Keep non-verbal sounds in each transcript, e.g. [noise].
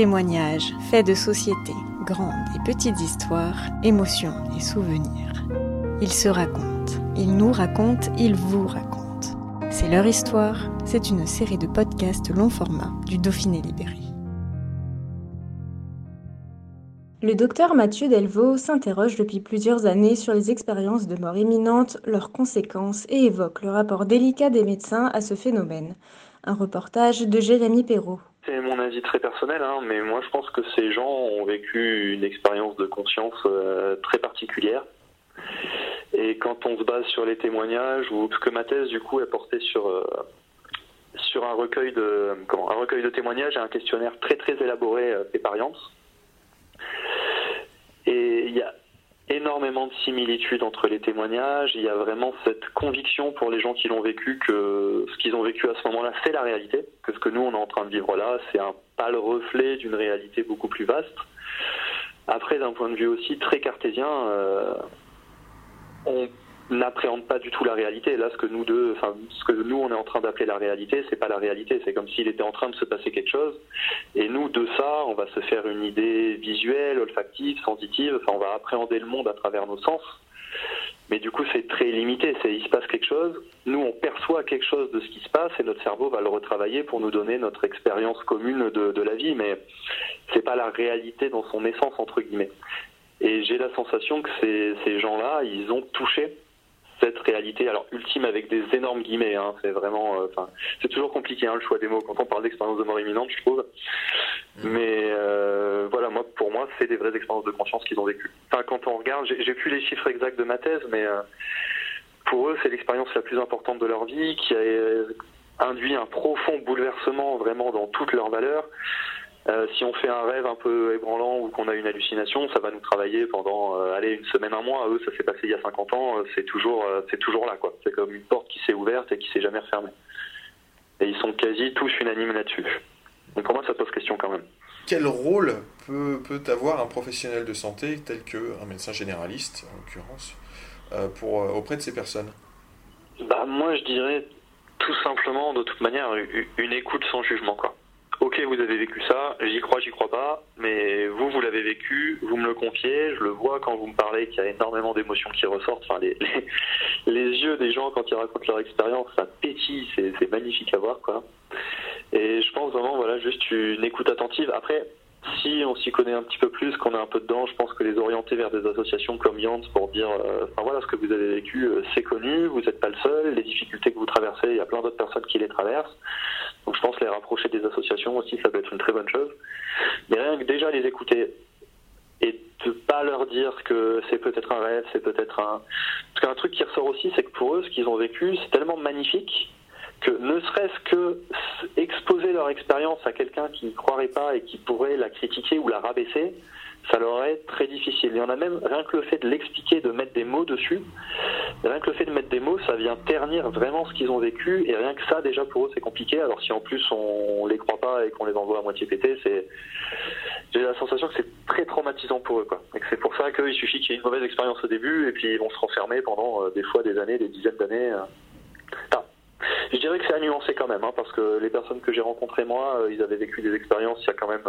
Témoignages, faits de société, grandes et petites histoires, émotions et souvenirs. Ils se racontent, ils nous racontent, ils vous racontent. C'est leur histoire, c'est une série de podcasts long format du Dauphiné Libéré. Le docteur Mathieu Delvaux s'interroge depuis plusieurs années sur les expériences de mort imminente, leurs conséquences et évoque le rapport délicat des médecins à ce phénomène. Un reportage de Jérémy Perrault. C'est mon avis très personnel, hein, mais moi je pense que ces gens ont vécu une expérience de conscience euh, très particulière. Et quand on se base sur les témoignages, ou parce que ma thèse du coup est portée sur euh, un recueil de témoignages et un questionnaire très très élaboré euh, Et il y a énormément de similitudes entre les témoignages. Il y a vraiment cette conviction pour les gens qui l'ont vécu que ce qu'ils ont vécu à ce moment-là, c'est la réalité, que ce que nous, on est en train de vivre là, c'est un pâle reflet d'une réalité beaucoup plus vaste. Après, d'un point de vue aussi très cartésien, euh, on n'appréhende pas du tout la réalité. Là, ce que nous deux, enfin, ce que nous on est en train d'appeler la réalité, c'est pas la réalité. C'est comme s'il était en train de se passer quelque chose. Et nous, de ça, on va se faire une idée visuelle, olfactive, sensitive. Enfin, on va appréhender le monde à travers nos sens. Mais du coup, c'est très limité. C'est il se passe quelque chose. Nous, on perçoit quelque chose de ce qui se passe et notre cerveau va le retravailler pour nous donner notre expérience commune de, la vie. Mais c'est pas la réalité dans son essence entre guillemets. Et j'ai la sensation que ces gens-là, ils ont touché cette réalité, alors ultime avec des énormes guillemets, hein, c'est vraiment, euh, enfin, c'est toujours compliqué hein, le choix des mots quand on parle d'expérience de mort imminente, je trouve. Mm. Mais euh, voilà, moi, pour moi, c'est des vraies expériences de conscience qu'ils ont vécues. Enfin, quand on regarde, j'ai plus les chiffres exacts de ma thèse, mais euh, pour eux, c'est l'expérience la plus importante de leur vie qui a induit un profond bouleversement vraiment dans toutes leurs valeurs. Euh, si on fait un rêve un peu ébranlant ou qu'on a une hallucination, ça va nous travailler pendant euh, allez, une semaine, un mois. Eux, ça s'est passé il y a 50 ans, euh, c'est toujours, c'est toujours là. quoi. C'est comme une porte qui s'est ouverte et qui s'est jamais refermée. Et ils sont quasi tous unanimes là-dessus. Donc pour moi, ça pose question quand même. Quel rôle peut, peut avoir un professionnel de santé tel qu'un médecin généraliste, en l'occurrence, pour, auprès de ces personnes? Bah, Moi, je dirais tout simplement, de toute manière, une écoute sans jugement. quoi ok, vous avez vécu ça, j'y crois, j'y crois pas, mais vous, vous l'avez vécu, vous me le confiez, je le vois quand vous me parlez qu'il y a énormément d'émotions qui ressortent. Enfin, les, les, [laughs] yeux des gens quand ils racontent leur expérience, ça pétille, c'est magnifique à voir, quoi. Et je pense vraiment, voilà, juste une écoute attentive. Après, si on s'y connaît un petit peu plus, qu'on est un peu dedans, je pense que les orienter vers des associations comme Yance pour dire, euh, enfin voilà, ce que vous avez vécu, euh, c'est connu, vous n'êtes pas le seul, les difficultés que vous traversez, il y a plein d'autres personnes qui les traversent. Donc je pense les rapprocher des associations aussi, ça peut être une très bonne chose. Mais rien que déjà les écouter et de pas leur dire que c'est peut-être un rêve, c'est peut-être un... Parce qu'un truc qui ressort aussi, c'est que pour eux, ce qu'ils ont vécu, c'est tellement magnifique que ne serait-ce que exposer leur expérience à quelqu'un qui n'y croirait pas et qui pourrait la critiquer ou la rabaisser, ça leur est très difficile. Il y en a même, rien que le fait de l'expliquer, de mettre des mots dessus, rien que le fait de mettre des mots, ça vient ternir vraiment ce qu'ils ont vécu, et rien que ça, déjà pour eux, c'est compliqué. Alors si en plus on les croit pas et qu'on les envoie à moitié pété, c'est, j'ai la sensation que c'est très traumatisant pour eux, quoi. Et que c'est pour ça qu'il suffit qu'il y ait une mauvaise expérience au début, et puis ils vont se renfermer pendant euh, des fois des années, des dizaines d'années. Euh. Je dirais que c'est à nuancer quand même, hein, parce que les personnes que j'ai rencontrées moi, euh, ils avaient vécu des expériences il y a quand même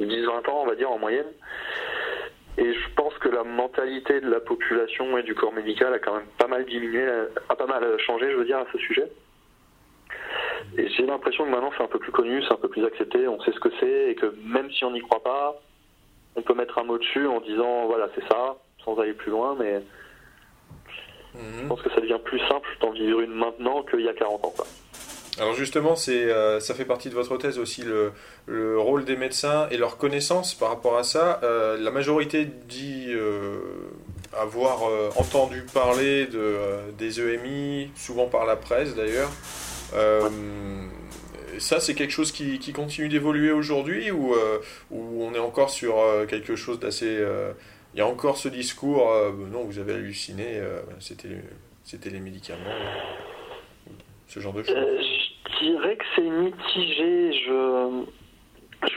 10-20 euh, ans, on va dire, en moyenne. Et je pense que la mentalité de la population et du corps médical a quand même pas mal diminué, a pas mal changé, je veux dire, à ce sujet. Et j'ai l'impression que maintenant c'est un peu plus connu, c'est un peu plus accepté, on sait ce que c'est, et que même si on n'y croit pas, on peut mettre un mot dessus en disant voilà c'est ça, sans aller plus loin, mais je pense que ça devient plus simple d'en vivre une maintenant qu'il y a 40 ans. Alors justement, c'est, euh, ça fait partie de votre thèse aussi le, le, rôle des médecins et leur connaissance par rapport à ça. Euh, la majorité dit euh, avoir entendu parler de, des EMI, souvent par la presse d'ailleurs. ça, c'est quelque chose qui, qui continue d'évoluer aujourd'hui ou, ou, on est encore sur quelque chose d'assez... il y a encore ce discours, non, vous avez halluciné, c'était, c'était les médicaments, ce genre de choses. Dirais que c'est mitigé. Je,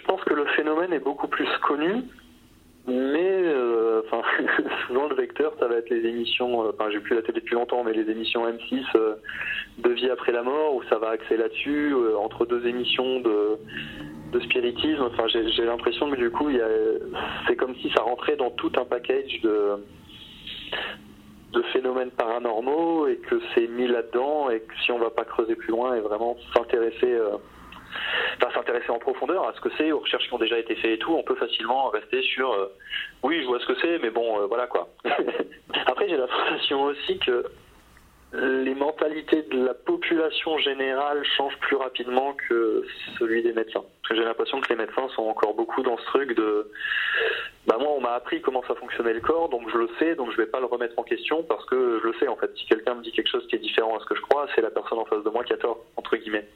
pense que le phénomène est beaucoup plus connu. Mais euh, [laughs] souvent le vecteur, ça va être les émissions. Euh, enfin, j'ai plus la télé depuis longtemps, mais les émissions M6 euh, de vie après la mort, où ça va axer là-dessus entre deux émissions de, de spiritisme. Enfin, j'ai l'impression que du coup, c'est comme si ça rentrait dans tout un package de de phénomènes paranormaux et que c'est mis là-dedans et que si on va pas creuser plus loin et vraiment s'intéresser enfin, s'intéresser en profondeur à ce que c'est, aux recherches qui ont déjà été faites et tout, on peut facilement rester sur euh, oui, je vois ce que c'est, mais bon, euh, voilà quoi. [laughs] Après, j'ai l'impression aussi que les mentalités de la population générale changent plus rapidement que celui des médecins. Parce que j'ai l'impression que les médecins sont encore beaucoup dans ce truc de bah moi on m'a appris comment ça fonctionnait le corps, donc je le sais, donc je vais pas le remettre en question parce que je le sais en fait. Si quelqu'un me dit quelque chose qui est différent à ce que je crois, c'est la personne en face de moi qui a tort, entre guillemets.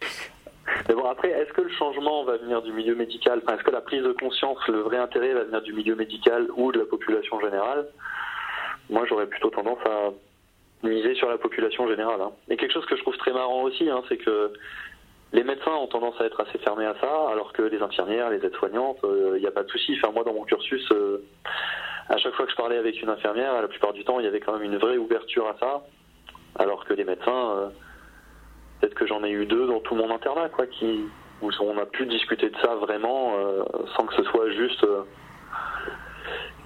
Mais bon, après, est-ce que le changement va venir du milieu médical? Est-ce que la prise de conscience, le vrai intérêt va venir du milieu médical ou de la population générale? Moi, j'aurais plutôt tendance à miser sur la population générale. Hein. Et quelque chose que je trouve très marrant aussi, hein, c'est que les médecins ont tendance à être assez fermés à ça, alors que les infirmières, les aides-soignantes, il euh, n'y a pas de souci. Enfin, moi, dans mon cursus, euh, à chaque fois que je parlais avec une infirmière, la plupart du temps, il y avait quand même une vraie ouverture à ça, alors que les médecins... Euh, peut-être que j'en ai eu deux dans tout mon internat, quoi, qui, où on a pu discuter de ça vraiment sans que ce soit juste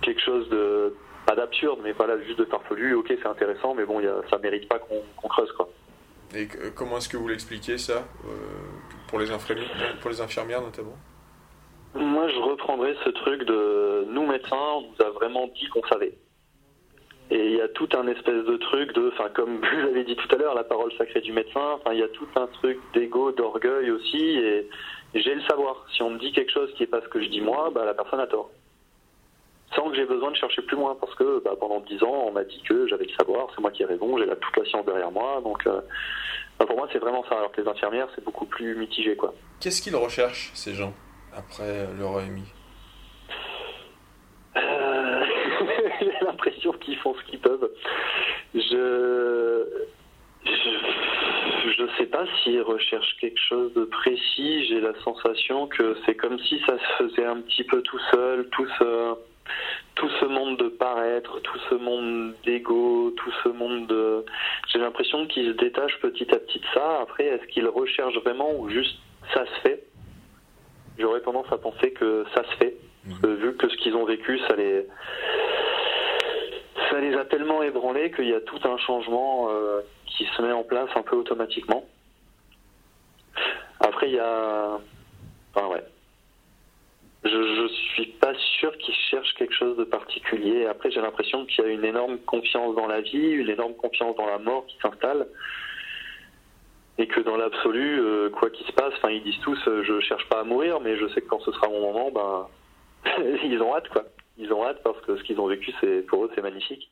quelque chose de pas d'absurde, mais pas là juste de farfelu. Ok, c'est intéressant, mais bon, y a, ça mérite pas qu'on creuse, quoi. Et comment est-ce que vous l'expliquez ça euh, pour les infirmières, pour les infirmières notamment? Moi, je reprendrais ce truc de nous médecins, on nous a vraiment dit qu'on savait. Et il y a tout un espèce de truc de, enfin comme [laughs] vous avez dit tout à l'heure, la parole sacrée du médecin. Enfin, il y a tout un truc d'ego, d'orgueil aussi. Et, j'ai le savoir. Si on me dit quelque chose qui est pas ce que je dis moi, bah la personne a tort. Sans que j'ai besoin de chercher plus loin, parce que bah, pendant dix ans, on m'a dit que j'avais le savoir, c'est moi qui ai raison, j'ai la toute la science derrière moi. Donc euh, bah, pour moi, c'est vraiment ça. Alors que les infirmières, c'est beaucoup plus mitigé, quoi. Qu'est-ce qu'ils recherchent ces gens après leur EMI [laughs] j'ai l'impression qu'ils font ce qu'ils peuvent. Je je ne sais pas s'ils recherchent quelque chose de précis. J'ai la sensation que c'est comme si ça se faisait un petit peu tout seul, tout ce, tout ce monde de paraître, tout ce monde d'ego, tout ce monde de... J'ai l'impression qu'ils se détachent petit à petit de ça. Après, est-ce qu'ils recherchent vraiment ou juste ça se fait? J'aurais tendance à penser que ça se fait. Mmh. vu que ce qu'ils ont vécu, ça les ça les a tellement ébranlés qu'il y a tout un changement euh, qui se met en place un peu automatiquement. Après, il y a. Enfin, ouais. Je, je suis pas sûr qu'ils cherchent quelque chose de particulier. Après, j'ai l'impression qu'il y a une énorme confiance dans la vie, une énorme confiance dans la mort qui s'installe. Et que dans l'absolu, euh, quoi qu'il se passe, enfin, ils disent tous, euh, je cherche pas à mourir, mais je sais que quand ce sera mon moment, ben, [laughs] ils ont hâte, quoi. ils ont hâte parce que ce qu'ils ont vécu, c'est pour eux, c'est magnifique.